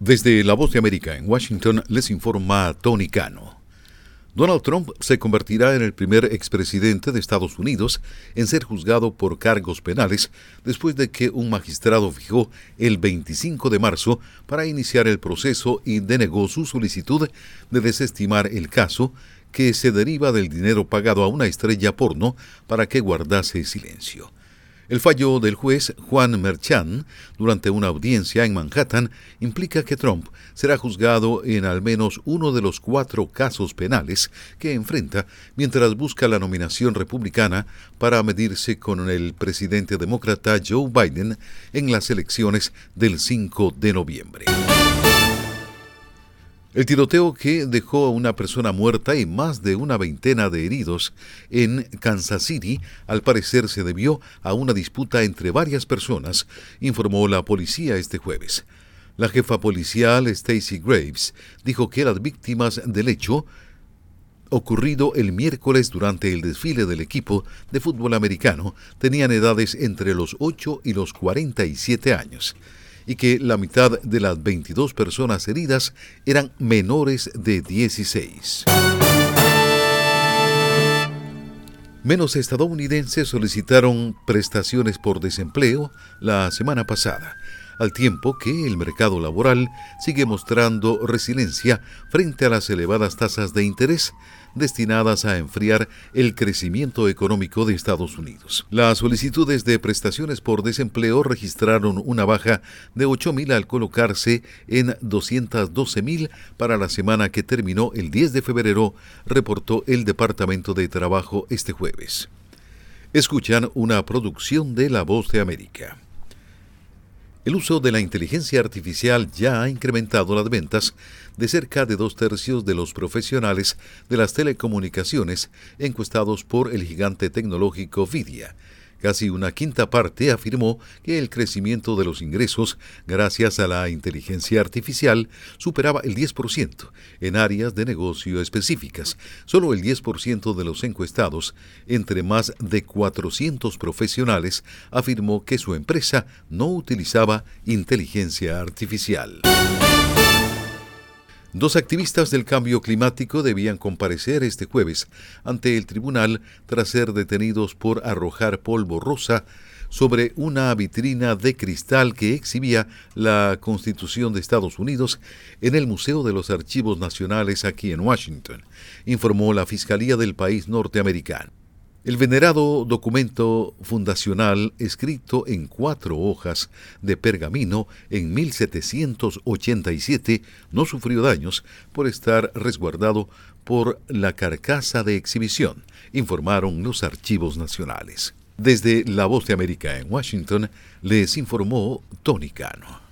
Desde La Voz de América en Washington les informa Tony Cano. Donald Trump se convertirá en el primer expresidente de Estados Unidos en ser juzgado por cargos penales después de que un magistrado fijó el 25 de marzo para iniciar el proceso y denegó su solicitud de desestimar el caso que se deriva del dinero pagado a una estrella porno para que guardase silencio. El fallo del juez Juan Merchan durante una audiencia en Manhattan implica que Trump será juzgado en al menos uno de los cuatro casos penales que enfrenta mientras busca la nominación republicana para medirse con el presidente demócrata Joe Biden en las elecciones del 5 de noviembre. El tiroteo que dejó a una persona muerta y más de una veintena de heridos en Kansas City al parecer se debió a una disputa entre varias personas, informó la policía este jueves. La jefa policial Stacy Graves dijo que las víctimas del hecho ocurrido el miércoles durante el desfile del equipo de fútbol americano tenían edades entre los 8 y los 47 años y que la mitad de las 22 personas heridas eran menores de 16. Menos estadounidenses solicitaron prestaciones por desempleo la semana pasada, al tiempo que el mercado laboral sigue mostrando resiliencia frente a las elevadas tasas de interés destinadas a enfriar el crecimiento económico de Estados Unidos. Las solicitudes de prestaciones por desempleo registraron una baja de 8.000 al colocarse en 212.000 para la semana que terminó el 10 de febrero, reportó el Departamento de Trabajo este jueves. Escuchan una producción de La Voz de América. El uso de la inteligencia artificial ya ha incrementado las ventas de cerca de dos tercios de los profesionales de las telecomunicaciones encuestados por el gigante tecnológico Vidia, Casi una quinta parte afirmó que el crecimiento de los ingresos gracias a la inteligencia artificial superaba el 10% en áreas de negocio específicas. Solo el 10% de los encuestados, entre más de 400 profesionales, afirmó que su empresa no utilizaba inteligencia artificial. Dos activistas del cambio climático debían comparecer este jueves ante el tribunal tras ser detenidos por arrojar polvo rosa sobre una vitrina de cristal que exhibía la Constitución de Estados Unidos en el Museo de los Archivos Nacionales aquí en Washington, informó la Fiscalía del país norteamericano. El venerado documento fundacional, escrito en cuatro hojas de pergamino en 1787, no sufrió daños por estar resguardado por la carcasa de exhibición, informaron los archivos nacionales. Desde La Voz de América en Washington, les informó Tony Cano.